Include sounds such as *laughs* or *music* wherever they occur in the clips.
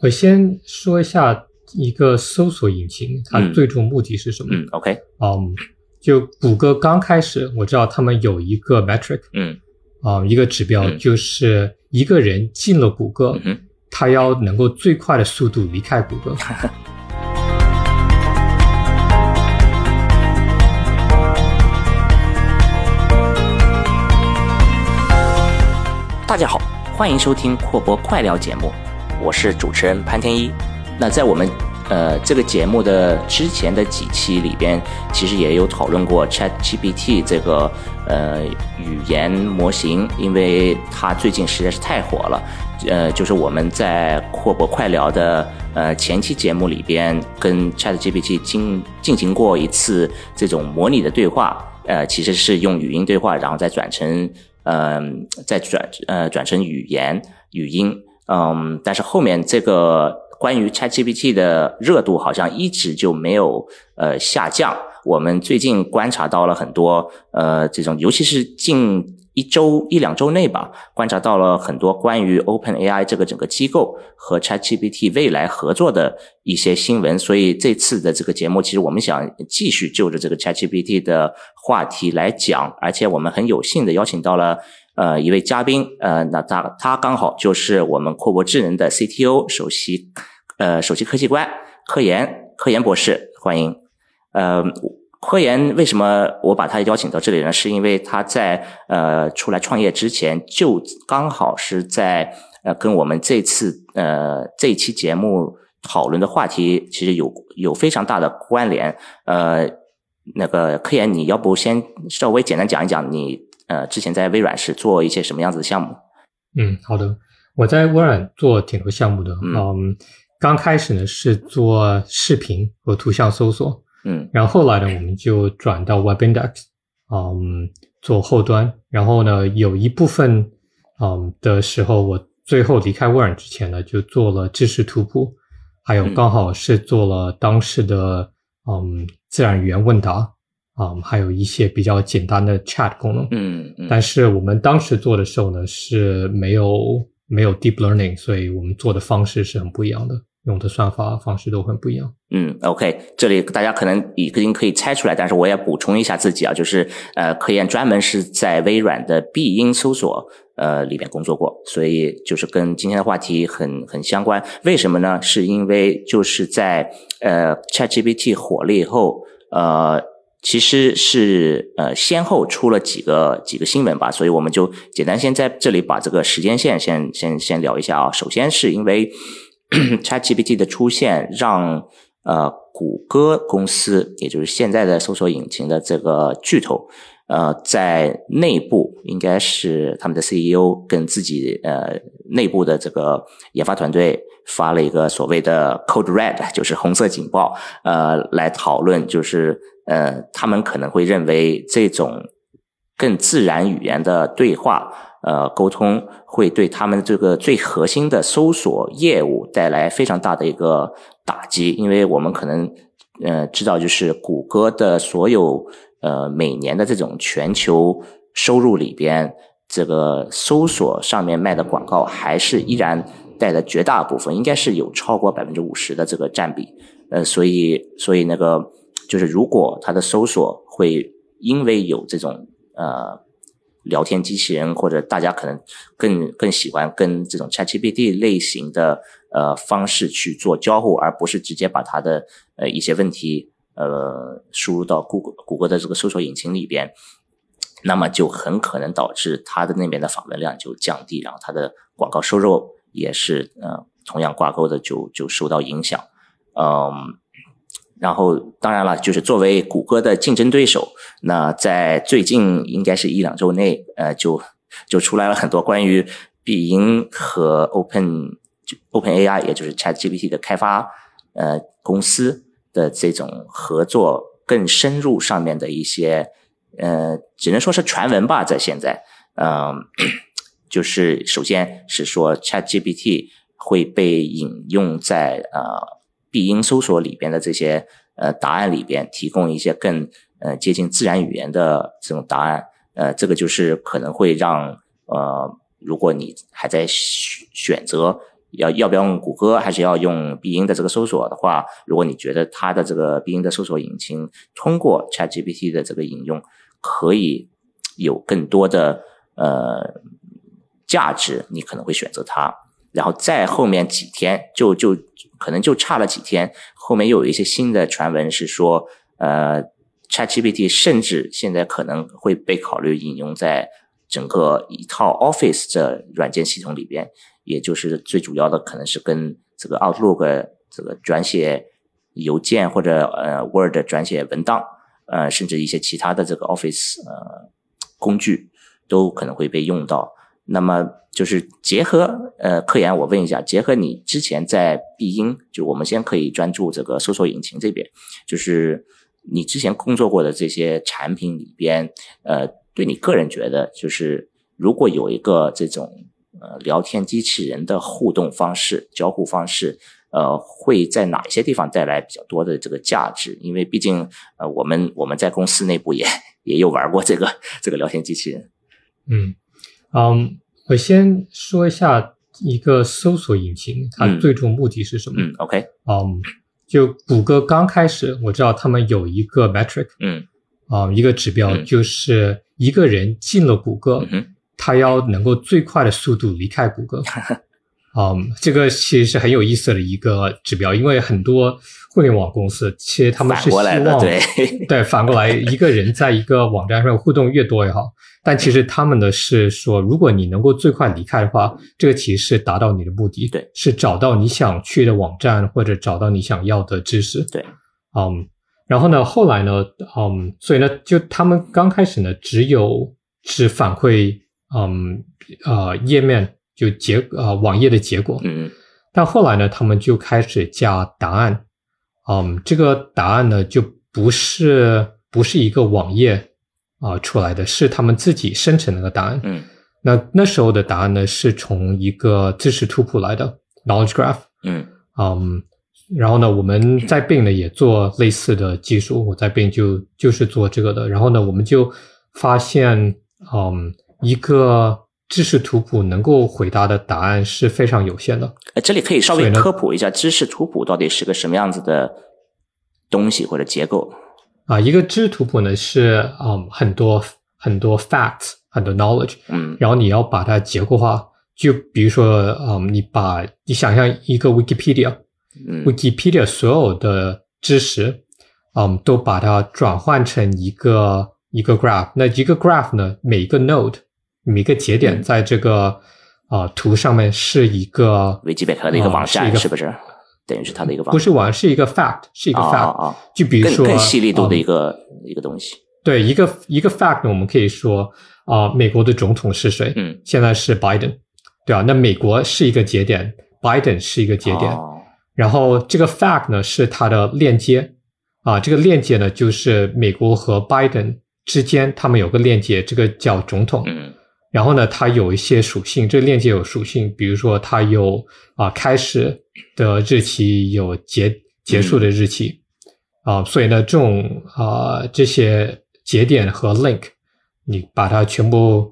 我先说一下一个搜索引擎，它最终目的是什么？嗯，OK，嗯，就谷歌刚开始，我知道他们有一个 metric，嗯，啊，一个指标，就是一个人进了谷歌，嗯他要能够最快的速度离开谷歌。*laughs* 大家好，欢迎收听阔博快聊节目，我是主持人潘天一。那在我们呃这个节目的之前的几期里边，其实也有讨论过 Chat GPT 这个呃语言模型，因为它最近实在是太火了。呃，就是我们在阔博快聊的呃前期节目里边，跟 Chat GPT 进进行过一次这种模拟的对话，呃，其实是用语音对话，然后再转成。嗯，再转呃转成语言语音，嗯，但是后面这个关于 ChatGPT 的热度好像一直就没有呃下降。我们最近观察到了很多呃这种，尤其是近。一周一两周内吧，观察到了很多关于 OpenAI 这个整个机构和 ChatGPT 未来合作的一些新闻，所以这次的这个节目，其实我们想继续就着这个 ChatGPT 的话题来讲，而且我们很有幸的邀请到了呃一位嘉宾，呃，那他他刚好就是我们阔博智能的 CTO 首席呃首席科技官科研科研博士，欢迎，呃。科研为什么我把他邀请到这里呢？是因为他在呃出来创业之前，就刚好是在呃跟我们这次呃这期节目讨论的话题其实有有非常大的关联。呃，那个科研，你要不先稍微简单讲一讲你呃之前在微软是做一些什么样子的项目？嗯，好的，我在微软做挺多项目的。嗯，刚开始呢是做视频和图像搜索。嗯，然后后来呢，我们就转到 Web Index，嗯，做后端。然后呢，有一部分，嗯的时候，我最后离开微软之前呢，就做了知识图谱，还有刚好是做了当时的，嗯，自然语言问答，嗯，还有一些比较简单的 Chat 功能。嗯嗯。但是我们当时做的时候呢，是没有没有 Deep Learning，所以我们做的方式是很不一样的。用的算法方式都很不一样。嗯，OK，这里大家可能已经可以猜出来，但是我也补充一下自己啊，就是呃，科研专门是在微软的必应搜索呃里边工作过，所以就是跟今天的话题很很相关。为什么呢？是因为就是在呃 ChatGPT 火了以后，呃，其实是呃先后出了几个几个新闻吧，所以我们就简单先在这里把这个时间线先先先聊一下啊。首先是因为。*clears throat* ChatGPT 的出现让呃谷歌公司，也就是现在的搜索引擎的这个巨头，呃，在内部应该是他们的 CEO 跟自己呃内部的这个研发团队发了一个所谓的 Code Red，就是红色警报，呃，来讨论，就是呃他们可能会认为这种更自然语言的对话。呃，沟通会对他们这个最核心的搜索业务带来非常大的一个打击，因为我们可能呃知道，就是谷歌的所有呃每年的这种全球收入里边，这个搜索上面卖的广告还是依然带的绝大部分，应该是有超过百分之五十的这个占比。呃，所以所以那个就是如果它的搜索会因为有这种呃。聊天机器人或者大家可能更更喜欢跟这种 ChatGPT 类型的呃方式去做交互，而不是直接把它的呃一些问题呃输入到谷歌谷歌的这个搜索引擎里边，那么就很可能导致它的那边的访问量就降低，然后它的广告收入也是呃同样挂钩的就就受到影响，嗯。然后，当然了，就是作为谷歌的竞争对手，那在最近应该是一两周内，呃，就就出来了很多关于必应和 Open Open AI，也就是 Chat GPT 的开发呃公司的这种合作更深入上面的一些呃，只能说是传闻吧，在现在，嗯，就是首先是说 Chat GPT 会被引用在呃。必应搜索里边的这些呃答案里边，提供一些更呃接近自然语言的这种答案，呃，这个就是可能会让呃，如果你还在选择要要不要用谷歌，还是要用必应的这个搜索的话，如果你觉得它的这个必应的搜索引擎通过 ChatGPT 的这个引用可以有更多的呃价值，你可能会选择它。然后再后面几天，就就可能就差了几天，后面又有一些新的传闻是说，呃，ChatGPT 甚至现在可能会被考虑引用在整个一套 Office 的软件系统里边。也就是最主要的，可能是跟这个 Outlook 这个转写邮件或者呃 Word 转写文档，呃，甚至一些其他的这个 Office 呃工具都可能会被用到。那么就是结合呃科研，我问一下，结合你之前在必应，就我们先可以专注这个搜索引擎这边，就是你之前工作过的这些产品里边，呃，对你个人觉得，就是如果有一个这种。呃，聊天机器人的互动方式、交互方式，呃，会在哪一些地方带来比较多的这个价值？因为毕竟，呃，我们我们在公司内部也 *laughs* 也有玩过这个这个聊天机器人。嗯嗯，我先说一下一个搜索引擎，它最终目的是什么？嗯，OK，嗯，就谷歌刚开始，我知道他们有一个 metric，嗯，啊，一个指标，就是一个人进了谷歌。他要能够最快的速度离开谷歌，*laughs* 嗯，这个其实是很有意思的一个指标，因为很多互联网公司其实他们是希望对。*laughs* *laughs* 对反过来一个人在一个网站上互动越多越好，但其实他们的是说，如果你能够最快离开的话，这个其实是达到你的目的，对，是找到你想去的网站或者找到你想要的知识，对，嗯，然后呢，后来呢，嗯，所以呢，就他们刚开始呢，只有是反馈。嗯，呃，页面就结呃网页的结果，嗯，但后来呢，他们就开始加答案，嗯，这个答案呢就不是不是一个网页啊出来的，是他们自己生成那个答案，嗯，那那时候的答案呢是从一个知识图谱来的 knowledge graph，嗯，嗯，然后呢，我们在 Bing 呢也做类似的技术，我在 Bing 就就是做这个的，然后呢，我们就发现，嗯。一个知识图谱能够回答的答案是非常有限的。呃，这里可以稍微科普一下，知识图谱到底是个什么样子的东西或者结构啊？一个知识图谱呢是嗯很多很多 facts 很多 knowledge，嗯，然后你要把它结构化，就比如说嗯，你把你想象一个 Wikipedia，Wikipedia 所有的知识，嗯，都把它转换成一个一个 graph，那一个 graph 呢，每一个 node。每个节点在这个啊图上面是一个维基百科的一个网站，是不是？等于是它的一个网不是网，是一个 fact，是一个 fact 啊。就比如说更细力度的一个一个东西。对，一个一个 fact，我们可以说啊，美国的总统是谁？嗯，现在是 Biden，对啊。那美国是一个节点，Biden 是一个节点。然后这个 fact 呢是它的链接啊，这个链接呢就是美国和 Biden 之间他们有个链接，这个叫总统。嗯。然后呢，它有一些属性，这个链接有属性，比如说它有啊开始的日期，有结结束的日期，啊，所以呢，这种啊这些节点和 link，你把它全部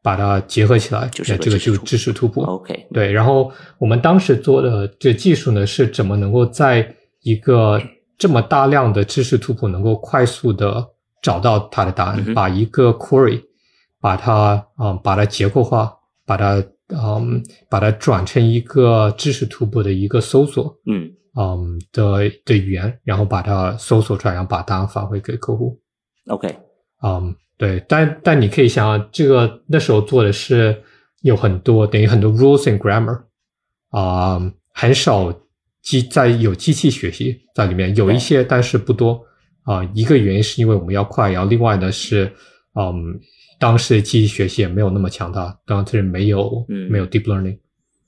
把它结合起来，就是这个就知识图谱。OK，对。然后我们当时做的这技术呢，是怎么能够在一个这么大量的知识图谱能够快速的找到它的答案，把一个 query。把它啊，把它结构化，把它嗯，把它转成一个知识图谱的一个搜索，嗯嗯的的语言，然后把它搜索出来，然后把答案返回给客户。OK，嗯，对，但但你可以想，这个那时候做的是有很多等于很多 rules and grammar 啊，很少机在有机器学习在里面，有一些，但是不多啊。一个原因是因为我们要快，然后另外呢是嗯。当时的机器学习也没有那么强大，当时没有没有 deep learning，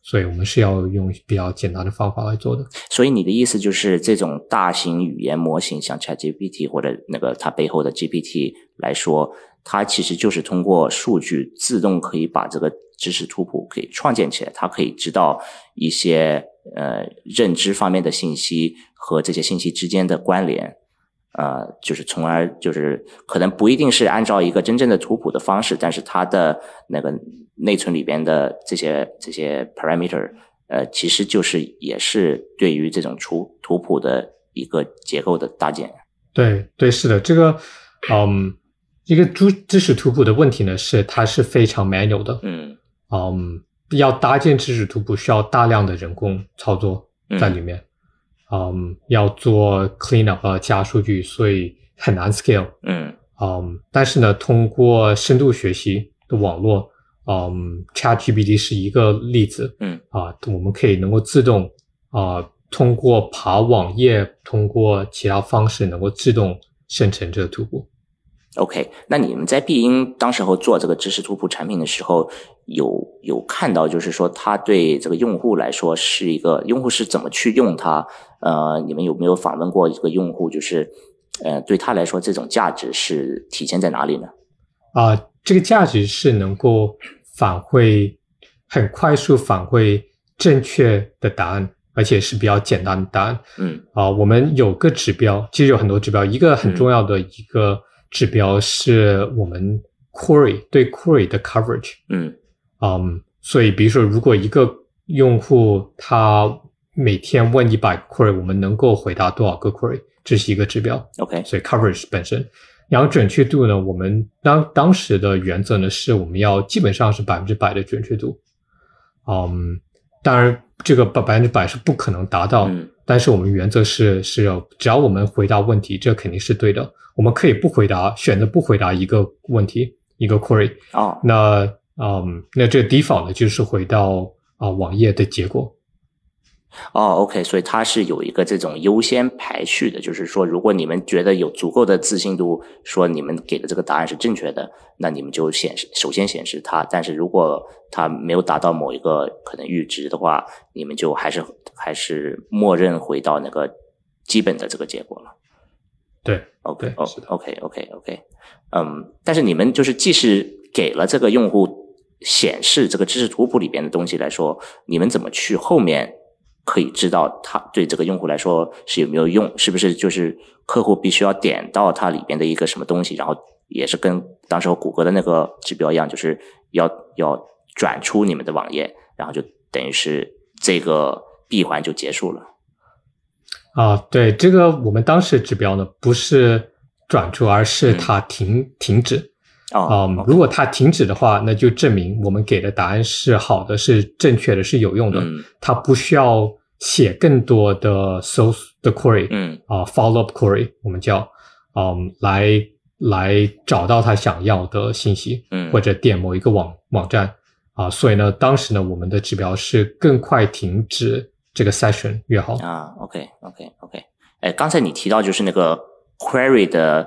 所以我们是要用比较简单的方法来做的。所以你的意思就是，这种大型语言模型，像 ChatGPT 或者那个它背后的 GPT 来说，它其实就是通过数据自动可以把这个知识图谱可以创建起来，它可以知道一些呃认知方面的信息和这些信息之间的关联。呃，就是从而就是可能不一定是按照一个真正的图谱的方式，但是它的那个内存里边的这些这些 parameter，呃，其实就是也是对于这种图图谱的一个结构的搭建。对对，是的，这个嗯，一个知知识图谱的问题呢，是它是非常 manual 的，嗯嗯，要搭建知识图谱需要大量的人工操作在里面，嗯，要做 clean up 和加数据，所以很难 scale，嗯。嗯，但是呢，通过深度学习的网络，嗯，ChatGPT 是一个例子，嗯。啊，我们可以能够自动啊，通过爬网页，通过其他方式，能够自动生成这个图谱。OK，那你们在必应当时候做这个知识图谱产品的时候，有有看到就是说它对这个用户来说是一个用户是怎么去用它？呃，你们有没有访问过这个用户？就是呃，对他来说这种价值是体现在哪里呢？啊、这个价值是能够反馈很快速反馈正确的答案，而且是比较简单的答案。嗯啊、我们有个指标，其实有很多指标，一个很重要的一个指标是我们 query 对 query 的 coverage。嗯嗯，所以比如说，如果一个用户他每天问一百个 query，我们能够回答多少个 query，这是一个指标。，OK，所以 coverage 本身，然后准确度呢，我们当当时的原则呢，是我们要基本上是百分之百的准确度。嗯，当然这个百百分之百是不可能达到，嗯但是我们原则是是要，只要我们回答问题，这肯定是对的。我们可以不回答，选择不回答一个问题，一个 query。哦那嗯，那这 default 呢，就是回到啊、网页的结果。哦，OK，所以它是有一个这种优先排序的，就是说，如果你们觉得有足够的自信度，说你们给的这个答案是正确的，那你们就显示首先显示它。但是如果它没有达到某一个可能阈值的话，你们就还是还是默认回到那个基本的这个结果了。对，OK，哦对是的，OK，OK，OK，嗯，但是你们就是即使给了这个用户显示这个知识图谱里边的东西来说，你们怎么去后面可以知道它对这个用户来说是有没有用？是不是就是客户必须要点到它里边的一个什么东西，然后也是跟当时候谷歌的那个指标一样，就是要要转出你们的网页，然后就等于是这个闭环就结束了。啊，对，这个我们当时指标呢不是转出，而是它停、停止。哦，嗯，如果它停止的话，那就证明我们给的答案是好的、是正确的、是有用的。嗯。它不需要写更多的搜的 query 嗯。啊、follow up query，我们叫嗯来来找到他想要的信息，嗯，或者点某一个网网站。啊、所以呢，当时呢，我们的指标是更快停止这个 session 越好。啊，OK，OK，OK，哎，刚才你提到就是那个 query 的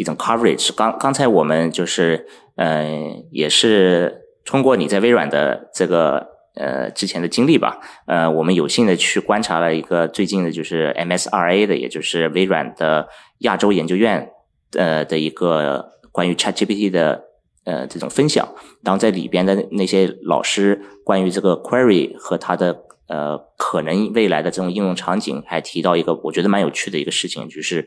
一种 coverage，刚刚才我们就是呃也是通过你在微软的这个呃之前的经历吧，呃，我们有幸的去观察了一个最近的就是 MSRA 的，也就是微软的亚洲研究院呃的一个关于 ChatGPT 的呃这种分享，然后在里边的那些老师关于这个 query 和它的呃可能未来的这种应用场景，还提到一个我觉得蛮有趣的一个事情，就是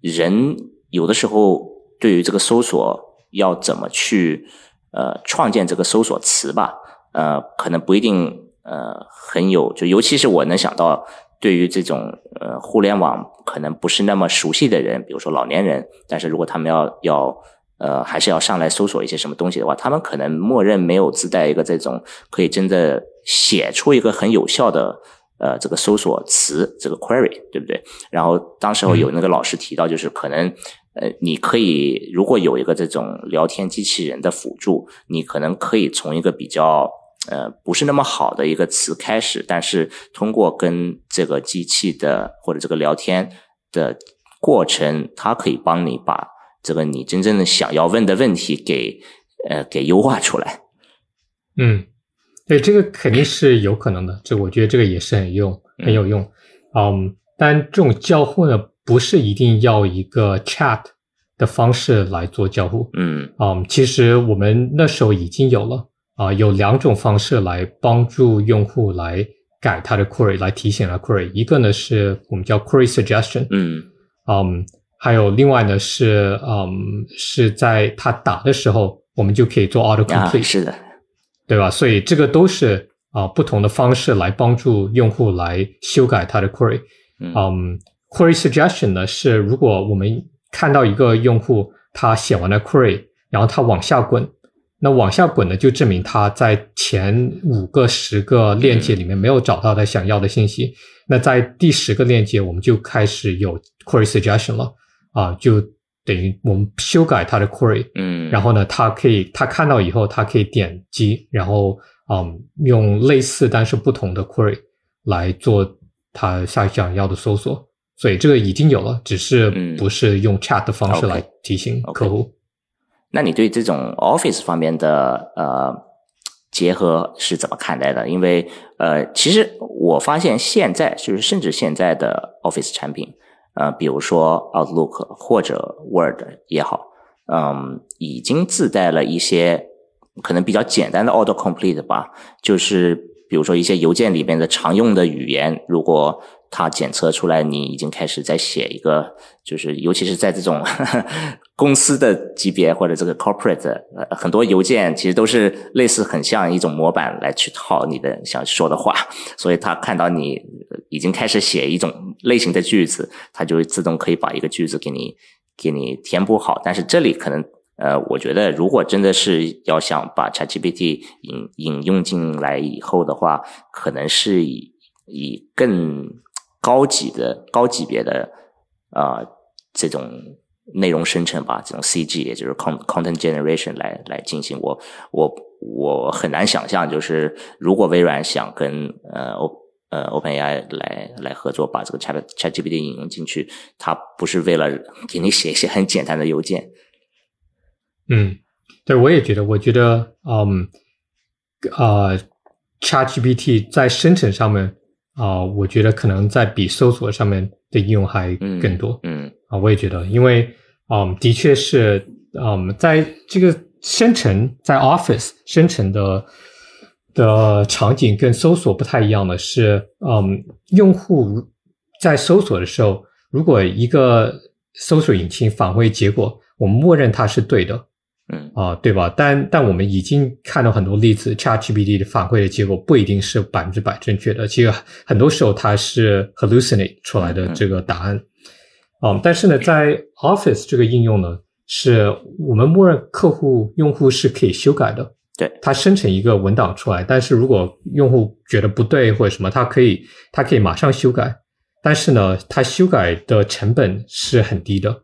人有的时候对于这个搜索要怎么去呃创建这个搜索词吧，呃，可能不一定呃很有，就尤其是我能想到，对于这种呃互联网可能不是那么熟悉的人，比如说老年人，但是如果他们要要呃还是要上来搜索一些什么东西的话，他们可能默认没有自带一个这种可以真的写出一个很有效的。呃，这个搜索词，这个 query，对不对？然后当时候有那个老师提到，就是可能，呃，你可以如果有一个这种聊天机器人的辅助，你可能可以从一个比较呃不是那么好的一个词开始，但是通过跟这个机器的或者这个聊天的过程，它可以帮你把这个你真正的想要问的问题给呃给优化出来。嗯，对，这个肯定是有可能的。这我觉得这个也是很用，很有用。嗯，但这种交互呢，不是一定要一个 chat 的方式来做交互。嗯嗯，其实我们那时候已经有了啊、有两种方式来帮助用户来改他的 query，来提醒他 query。一个呢是我们叫 query suggestion，嗯嗯，还有另外呢是嗯是在他打的时候，我们就可以做 auto 啊，complete，、是的，对吧？所以这个都是啊不同的方式来帮助用户来修改他的 query。嗯，query suggestion 呢是如果我们看到一个用户他写完了 query，然后他往下滚，那往下滚呢就证明他在前五个、十个链接里面没有找到他想要的信息。那在第十个链接，我们就开始有 query suggestion 了啊，就等于我们修改它的 query，嗯，然后呢，他可以他看到以后，他可以点击，然后嗯，用类似但是不同的 query 来做他下想要的搜索，所以这个已经有了，只是不是用 chat 的方式来提醒客户。那你对这种 Office 方面的呃？结合是怎么看待的？因为呃，其实我发现现在就是甚至现在的 Office 产品，呃，比如说 Outlook 或者 Word 也好，嗯，已经自带了一些可能比较简单的 Auto Complete 吧，就是比如说一些邮件里面的常用的语言，如果它检测出来你已经开始在写一个，就是尤其是在这种公司的级别或者这个 corporate，呃，很多邮件其实都是类似很像一种模板来去套你的想说的话，*laughs* 所以他看到你已经开始写一种类型的句子，它就会自动可以把一个句子给你给你填补好。但是这里可能，呃，我觉得如果真的是要想把 ChatGPT 引引用进来以后的话，可能是以以更高级的高级别的啊这种内容生成吧，这种 CG 也就是 content generation 来来进行。我我我很难想象，就是如果微软想跟呃 O 呃 OpenAI 来来合作，把这个 Chat ChatGPT 引用进去，它不是为了给你写一些很简单的邮件。嗯，对，我也觉得，我觉得，嗯，啊，ChatGPT 在生成上面。啊，我觉得可能在比搜索上面的应用还更多。嗯，啊，我也觉得，因为，嗯，的确是，嗯，在这个生成在 Office 生成的的场景跟搜索不太一样的是，嗯，用户在搜索的时候，如果一个搜索引擎返回结果，我们默认它是对的。嗯啊，对吧？但但我们已经看到很多例子，ChatGPT 的反馈的结果不一定是百分之百正确的。其实很多时候它是 hallucinate 出来的这个答案。嗯，但是呢，在 Office 这个应用呢，是我们默认客户用户是可以修改的。对，它生成一个文档出来，但是如果用户觉得不对或者什么，它可以它可以马上修改。但是呢，它修改的成本是很低的。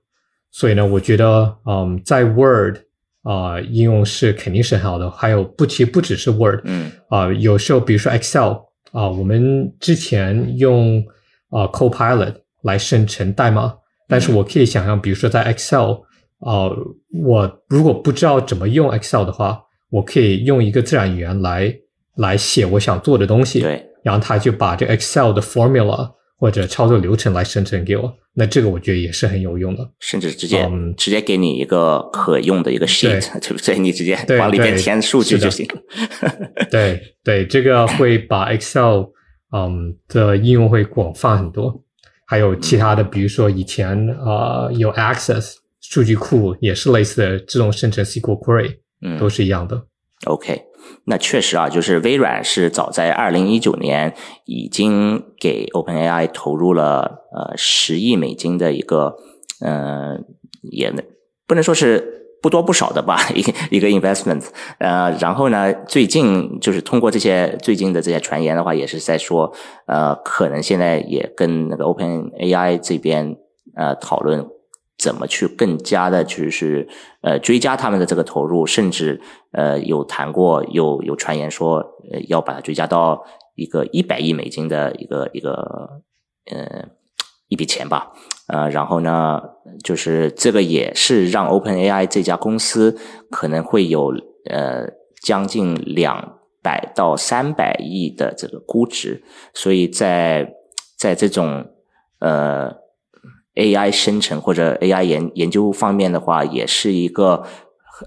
所以呢，我觉得，嗯，在 Word。啊，应用是肯定是很好的。还有不，其实不只是 Word，嗯，啊，有时候比如说 Excel，啊，我们之前用啊 Copilot 来生成代码，但是我可以想象，比如说在 Excel，啊，我如果不知道怎么用 Excel 的话，我可以用一个自然语言来来写我想做的东西，对，然后它就把这 Excel 的 formula 或者操作流程来生成给我。那这个我觉得也是很有用的，甚至直接直接给你一个可用的一个 sheet，对 *laughs* 不对？你直接往里面填数据就行。*laughs* *laughs* 对对，这个会把 Excel 嗯的应用会广泛很多，还有其他的，比如说以前啊有 Access 数据库也是类似的自动生成 SQL query，嗯，都是一样的。OK。那确实啊，就是微软是早在二零一九年已经给 OpenAI 投入了呃十亿美金的一个呃也不能说是不多不少的吧 *laughs* 一个一个 investment 呃然后呢最近就是通过这些最近的这些传言的话也是在说呃可能现在也跟那个 OpenAI 这边呃讨论。怎么去更加的，就是呃追加他们的这个投入，甚至呃有谈过，有有传言说，呃要把它追加到一个一百亿美金的一个一个呃一笔钱吧，呃然后呢，就是这个也是让 OpenAI 这家公司可能会有呃将近两百到三百亿的这个估值，所以在在这种呃。AI 生成或者 AI 研研究方面的话，也是一个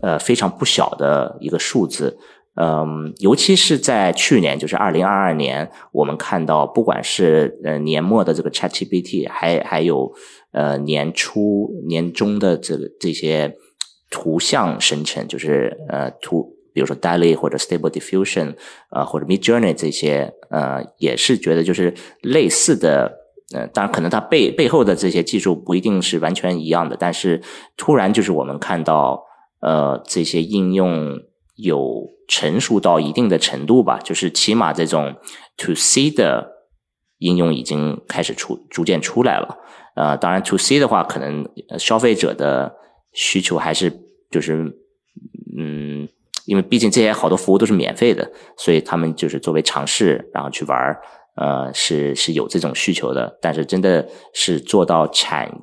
呃非常不小的一个数字，嗯，尤其是在去年，就是二零二二年，我们看到不管是呃年末的这个 ChatGPT，还还有呃年初、年中的这个这些图像生成，就是呃图。比如说 DALL-E 或者 Stable Diffusion 啊，或者 Midjourney 这些，呃，也是觉得就是类似的。呃，当然可能它背背后的这些技术不一定是完全一样的，但是突然就是我们看到，呃，这些应用有成熟到一定的程度吧，就是起码这种 To C 的应用已经开始出逐渐出来了。呃，当然 To C 的话，可能消费者的需求还是就是，嗯，因为毕竟这些好多服务都是免费的，所以他们就是作为尝试，然后去玩儿。呃，是是有这种需求的，但是真的是做到产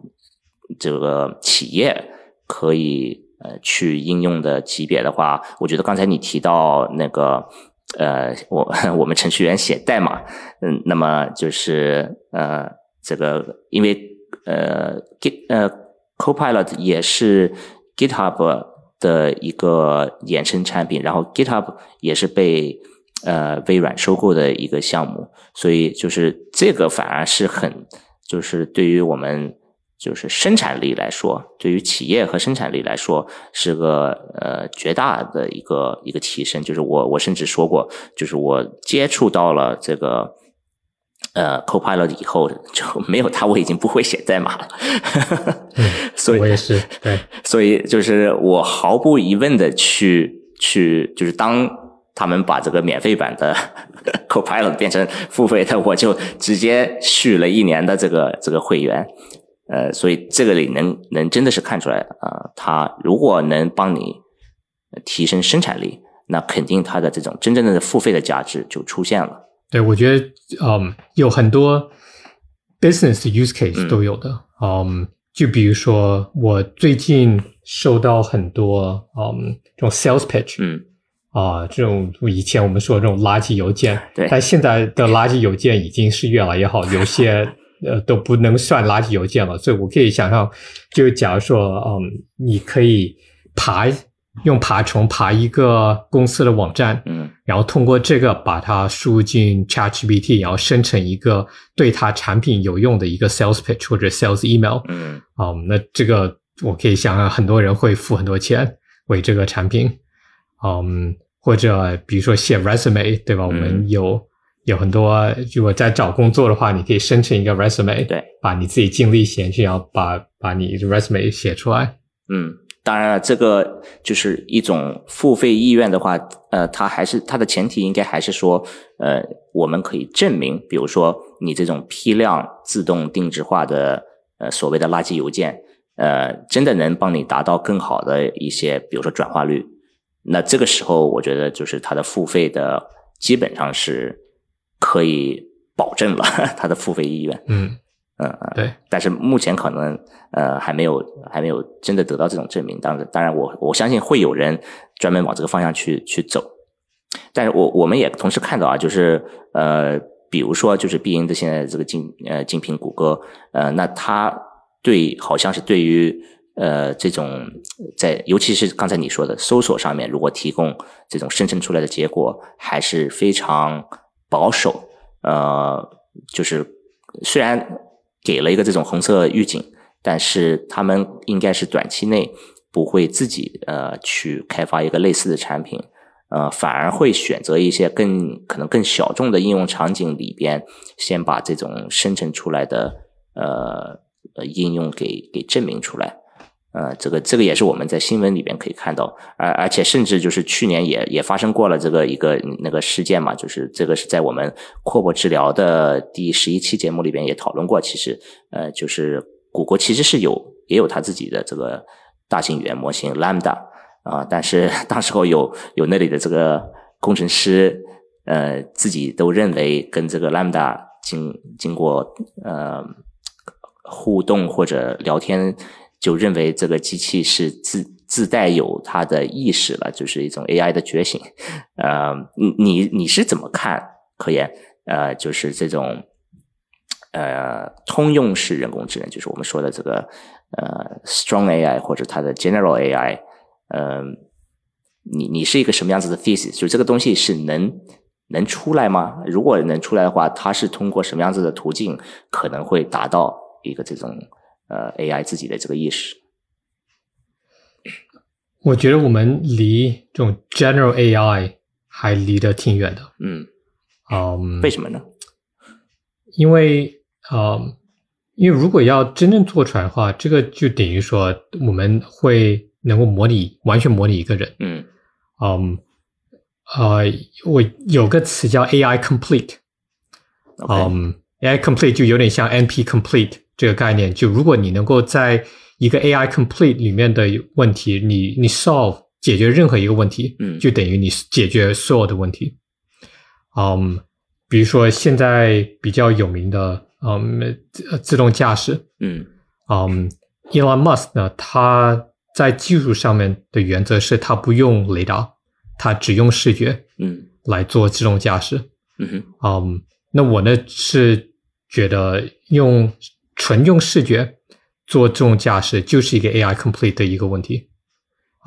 这个企业可以呃去应用的级别的话，我觉得刚才你提到那个呃，我 *laughs* 我们程序员写代码，嗯，那么就是呃这个因为呃 Git 呃 Copilot 也是 GitHub 的一个衍生产品，然后 GitHub 也是被。呃，微软收购的一个项目，所以就是这个反而是很，就是对于我们就是生产力来说，对于企业和生产力来说是个呃绝大的一个一个提升。就是我我甚至说过，就是我接触到了这个呃 Copilot 以后，就 *laughs* 没有它我已经不会写代码了。所以我也是对，所以就是我毫不疑问的去去就是当。他们把这个免费版的 *laughs* Copilot 变成付费的，我就直接续了一年的这个这个会员。呃，所以这个里能能真的是看出来啊，它如果能帮你提升生产力，那肯定它的这种真正的付费的价值就出现了。对，我觉得嗯，有很多 business use case 都有的。嗯，就比如说我最近收到很多嗯这种 sales pitch。嗯。啊，这种以前我们说这种垃圾邮件，对，但现在的垃圾邮件已经是越来越好，有些呃都不能算垃圾邮件了。所以我可以想象，就假如说，嗯，你可以爬用爬虫爬一个公司的网站，嗯，然后通过这个把它输入进 ChatGPT，然后生成一个对它产品有用的一个 sales pitch 或者 sales email，嗯，啊，那这个我可以想象，很多人会付很多钱为这个产品，嗯。或者比如说写 resume 对吧？我们有有很多，如果在找工作的话，你可以生成一个 resume，对，把你自己经历写进去，然后把把你 resume 写出来。嗯，当然了，这个就是一种付费意愿的话，呃，它还是它的前提应该还是说，呃，我们可以证明，比如说你这种批量自动定制化的呃所谓的垃圾邮件，呃，真的能帮你达到更好的一些，比如说转化率。那这个时候，我觉得就是它的付费的基本上是可以保证了 *laughs* 他的付费意愿。嗯嗯嗯，对。但是目前可能呃还没有还没有真的得到这种证明。当然，当然我我相信会有人专门往这个方向去去走。但是我我们也同时看到啊，就是呃，比如说就是必应的现在这个竞呃竞品谷歌呃，那它对好像是对于。呃，这种在尤其是刚才你说的搜索上面，如果提供这种生成出来的结果还是非常保守，呃，就是虽然给了一个这种红色预警，但是他们应该是短期内不会自己呃去开发一个类似的产品，呃，反而会选择一些更可能更小众的应用场景里边，先把这种生成出来的呃应用给给证明出来。呃，这个这个也是我们在新闻里边可以看到，而而且甚至就是去年也也发生过了这个一个那个事件嘛，就是这个是在我们阔博治疗的第十一期节目里边也讨论过。其实，呃，就是谷歌其实是有也有它自己的这个大型语言模型 Lambda 啊，但是 *laughs* 当时候有有那里的这个工程师，呃，自己都认为跟这个 Lambda 经经过呃互动或者聊天。就认为这个机器是自自带有它的意识了，就是一种 AI 的觉醒。呃，你你你是怎么看？科研？呃，就是这种呃通用式人工智能，就是我们说的这个呃 Strong AI 或者它的 General AI。嗯，你你是一个什么样子的 thesis？就这个东西是能能出来吗？如果能出来的话，它是通过什么样子的途径可能会达到一个这种？呃，AI 自己的这个意识，我觉得我们离这种 general AI 还离得挺远的。嗯，嗯，为什么呢？因为嗯，因为如果要真正做出来的话，这个就等于说我们会能够模拟完全模拟一个人。嗯嗯，呃，我有个词叫 AI complete。嗯，AI complete 就有点像 NP complete 这个概念。就如果你能够在一个 AI complete 里面的问题，你你 solve 解决任何一个问题，嗯就等于你解决所有的问题。嗯，比如说现在比较有名的，嗯，自自动驾驶，嗯嗯，Elon Musk 呢，他在技术上面的原则是他不用雷达，他只用视觉嗯来做自动驾驶。嗯哼，嗯，那我呢是觉得用纯用视觉做自动驾驶就是一个 AI complete 的一个问题。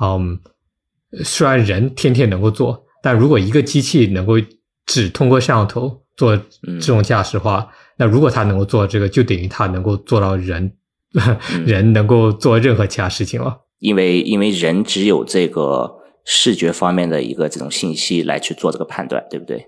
嗯，虽然人天天能够做，但如果一个机器能够只通过摄像头做自动驾驶的话，那如果它能够做这个，就等于它能够做到人、*laughs* 人能够做任何其他事情了。因为因为人只有这个视觉方面的一个这种信息来去做这个判断，对不对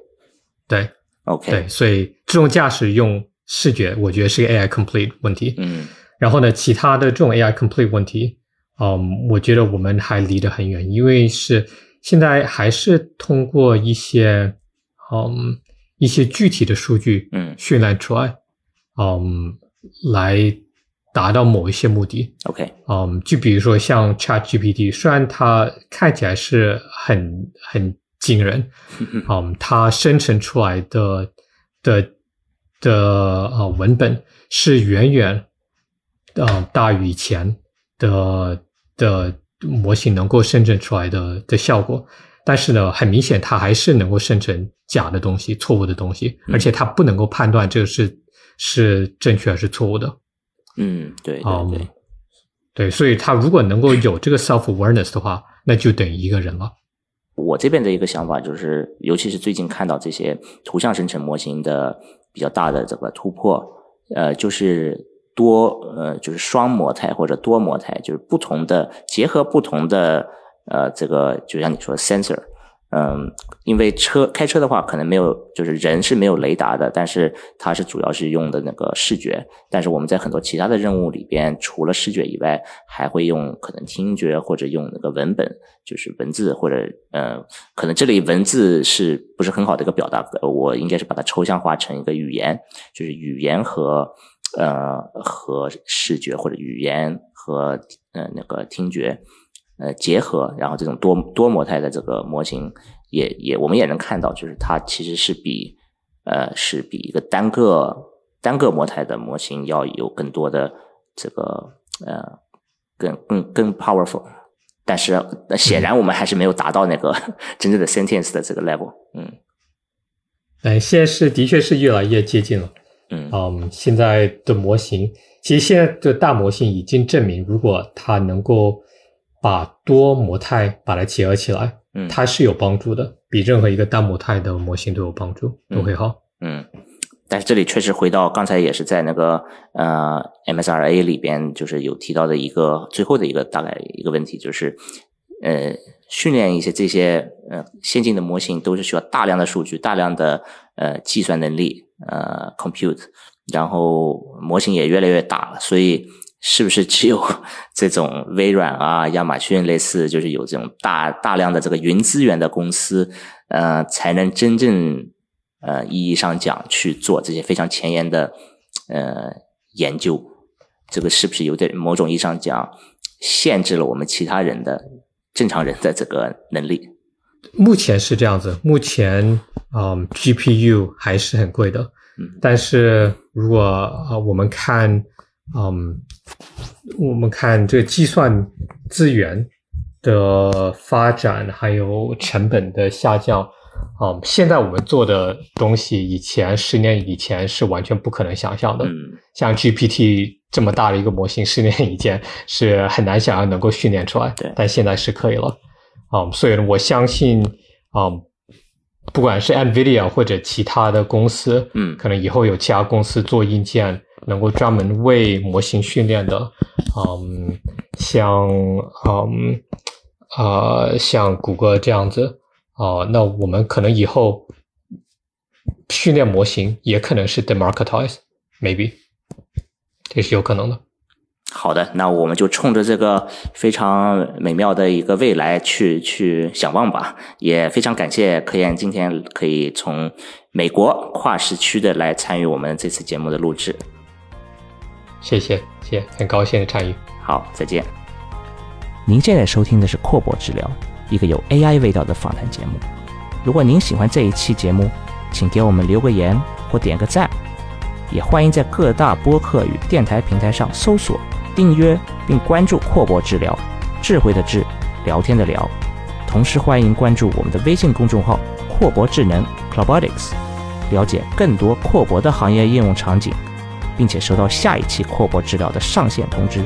对？OK，对，所以自动驾驶用视觉，我觉得是个 AI complete 问题。嗯然后呢，其他的这种 AI complete 问题，嗯，我觉得我们还离得很远，因为是现在还是通过一些嗯一些具体的数据嗯训练出来，嗯，来达到某一些目的。，OK，嗯，就比如说像 ChatGPT，虽然它看起来是很很惊人，*laughs* 嗯，它生成出来的的的呃文本是远远呃大于以前的的模型能够生成出来的的效果，但是呢，很明显它还是能够生成假的东西、错误的东西，嗯而且它不能够判断这个是是正确还是错误的。嗯，对对嗯对，对，所以他如果能够有这个 self awareness 的话，那就等于一个人了。我这边的一个想法就是，尤其是最近看到这些图像生成模型的比较大的这个突破，呃，就是多呃，就是双模态或者多模态，就是不同的结合不同的呃，这个就像你说的 sensor，嗯，因为车开车的话，可能没有，就是人是没有雷达的，但是它是主要是用的那个视觉。但是我们在很多其他的任务里边，除了视觉以外，还会用可能听觉或者用那个文本，就是文字或者呃，可能这里文字是不是很好的一个表达？我应该是把它抽象化成一个语言，就是语言和呃和视觉或者语言和呃那个听觉。呃结合，然后这种多多模态的这个模型也也我们也能看到，就是它其实是比呃是比一个单个单个模态的模型要有更多的这个呃更更更 powerful，但是呃显然我们还是没有达到那个 *laughs* 真正的 sentence 的这个 level，嗯。哎，现在是的确是越来越接近了。嗯。嗯，现在的模型，其实现在的大模型已经证明，如果它能够把多模态把它结合起来，嗯它是有帮助的，比任何一个单模态的模型都有帮助，都会好。嗯，但是这里确实回到刚才也是在那个呃 MSRA 里边，就是有提到的一个最后的一个大概一个问题，就是呃训练一些这些呃先进的模型都是需要大量的数据、大量的呃计算能力呃 compute，然后模型也越来越大了，所以。是不是只有 *laughs* 这种微软啊、亚马逊类似，就是有这种大大量的这个云资源的公司，呃，才能真正呃意义上讲去做这些非常前沿的呃研究？这个是不是有点某种意义上讲限制了我们其他人的正常人的这个能力？目前是这样子，目前嗯 GPU 还是很贵的，嗯但是如果啊、我们看嗯我们看这个计算资源的发展，还有成本的下降，嗯，现在我们做的东西，以前十年以前是完全不可能想象的。嗯像 GPT 这么大的一个模型，十年以前是很难想象能够训练出来，对但现在是可以了。嗯，所以我相信，嗯，不管是 NVIDIA 或者其他的公司，嗯可能以后有其他公司做硬件，能够专门为模型训练的，嗯，像嗯呃，像谷歌这样子，哦，那我们可能以后训练模型也可能是 democratize，maybe，这是有可能的。好的，那我们就冲着这个非常美妙的一个未来去去想望吧。也非常感谢科研今天可以从美国跨时区的来参与我们这次节目的录制。谢谢，谢谢，很高兴的参与。好，再见。您现在收听的是阔博治疗，一个有 AI 味道的访谈节目。如果您喜欢这一期节目，请给我们留个言或点个赞。也欢迎在各大播客与电台平台上搜索。订阅并关注阔博治疗，智慧的智，聊天的聊。同时欢迎关注我们的微信公众号“阔博智能 （Clobotics）”，了解更多阔博的行业应用场景，并且收到下一期扩博治疗的上线通知。